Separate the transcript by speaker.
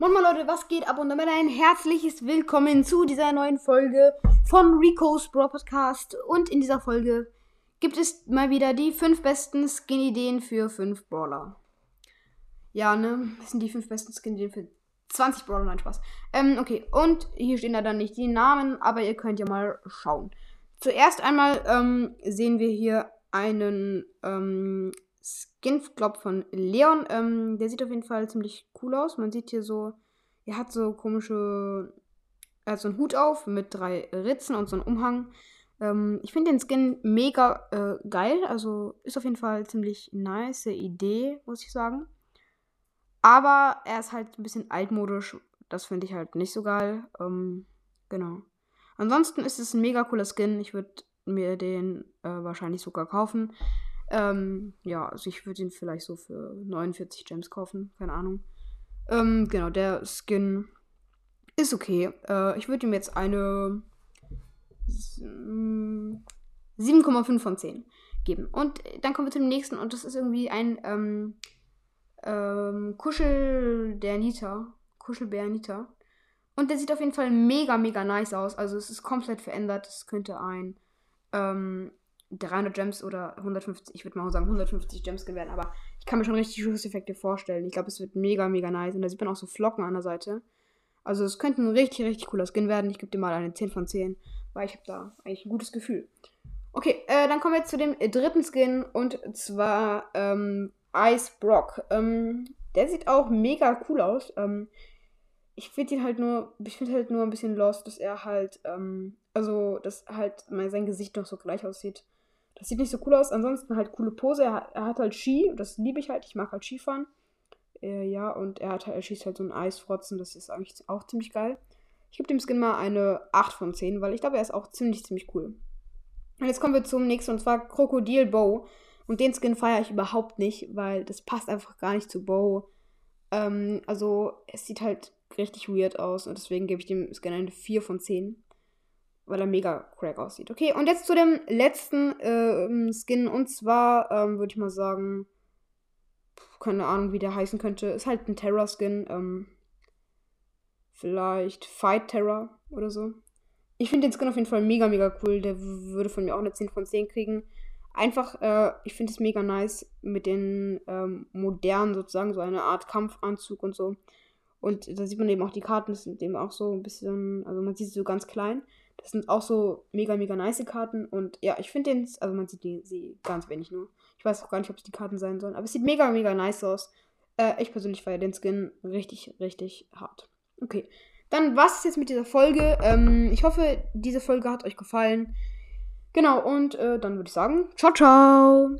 Speaker 1: Moin Moin Leute, was geht ab und damit ein herzliches Willkommen zu dieser neuen Folge von Rico's Bro Podcast. Und in dieser Folge gibt es mal wieder die fünf besten Skin-Ideen für fünf Brawler. Ja, ne? Das sind die fünf besten Skin-Ideen für 20 Brawler, nein, Spaß. Ähm, okay, und hier stehen da dann nicht die Namen, aber ihr könnt ja mal schauen. Zuerst einmal ähm, sehen wir hier einen ähm, Skin, glaub von Leon. Ähm, der sieht auf jeden Fall ziemlich cool aus. Man sieht hier so, er hat so komische, er hat so einen Hut auf mit drei Ritzen und so einen Umhang. Ähm, ich finde den Skin mega äh, geil. Also ist auf jeden Fall ziemlich nice Idee, muss ich sagen. Aber er ist halt ein bisschen altmodisch. Das finde ich halt nicht so geil. Ähm, genau. Ansonsten ist es ein mega cooler Skin. Ich würde mir den äh, wahrscheinlich sogar kaufen. Ähm, ja, also ich würde ihn vielleicht so für 49 Gems kaufen. Keine Ahnung. Ähm, genau, der Skin ist okay. Äh, ich würde ihm jetzt eine 7,5 von 10 geben. Und dann kommen wir zum nächsten und das ist irgendwie ein ähm, ähm, Kuschel der Nita. Kuschelbär Nita. Und der sieht auf jeden Fall mega, mega nice aus. Also es ist komplett verändert. Es könnte ein ähm, 300 Gems oder 150, ich würde mal sagen 150 Gems werden, aber ich kann mir schon richtig Schusseffekte vorstellen. Ich glaube, es wird mega, mega nice. Und da sieht man auch so Flocken an der Seite. Also es könnte ein richtig, richtig cooler Skin werden. Ich gebe dir mal eine 10 von 10, weil ich habe da eigentlich ein gutes Gefühl. Okay, äh, dann kommen wir jetzt zu dem dritten Skin und zwar ähm, Ice Brock. Ähm, der sieht auch mega cool aus. Ähm, ich finde ihn halt nur, ich finde halt nur ein bisschen lost, dass er halt, ähm, also, dass halt sein Gesicht noch so gleich aussieht. Das sieht nicht so cool aus. Ansonsten halt coole Pose. Er hat, er hat halt Ski, das liebe ich halt. Ich mag halt Skifahren. Äh, ja, und er, hat, er schießt halt so einen Eisfrotzen. Das ist eigentlich auch ziemlich geil. Ich gebe dem Skin mal eine 8 von 10, weil ich glaube, er ist auch ziemlich, ziemlich cool. Und jetzt kommen wir zum nächsten, und zwar Krokodil Bow. Und den Skin feiere ich überhaupt nicht, weil das passt einfach gar nicht zu Bow. Ähm, also, es sieht halt richtig weird aus und deswegen gebe ich dem Skin eine 4 von 10 weil er mega crack aussieht. Okay, und jetzt zu dem letzten äh, Skin. Und zwar ähm, würde ich mal sagen, keine Ahnung, wie der heißen könnte. Ist halt ein Terror-Skin. Ähm, vielleicht Fight Terror oder so. Ich finde den Skin auf jeden Fall mega, mega cool. Der würde von mir auch eine 10 von 10 kriegen. Einfach, äh, ich finde es mega nice mit den ähm, modernen sozusagen, so eine Art Kampfanzug und so. Und da sieht man eben auch die Karten, das sind eben auch so ein bisschen, also man sieht sie so ganz klein. Das sind auch so mega, mega nice Karten. Und ja, ich finde den, also man sieht die, sie ganz wenig nur. Ich weiß auch gar nicht, ob es die Karten sein sollen. Aber es sieht mega, mega nice aus. Äh, ich persönlich feiere den Skin richtig, richtig hart. Okay. Dann war es jetzt mit dieser Folge. Ähm, ich hoffe, diese Folge hat euch gefallen. Genau, und äh, dann würde ich sagen, ciao, ciao.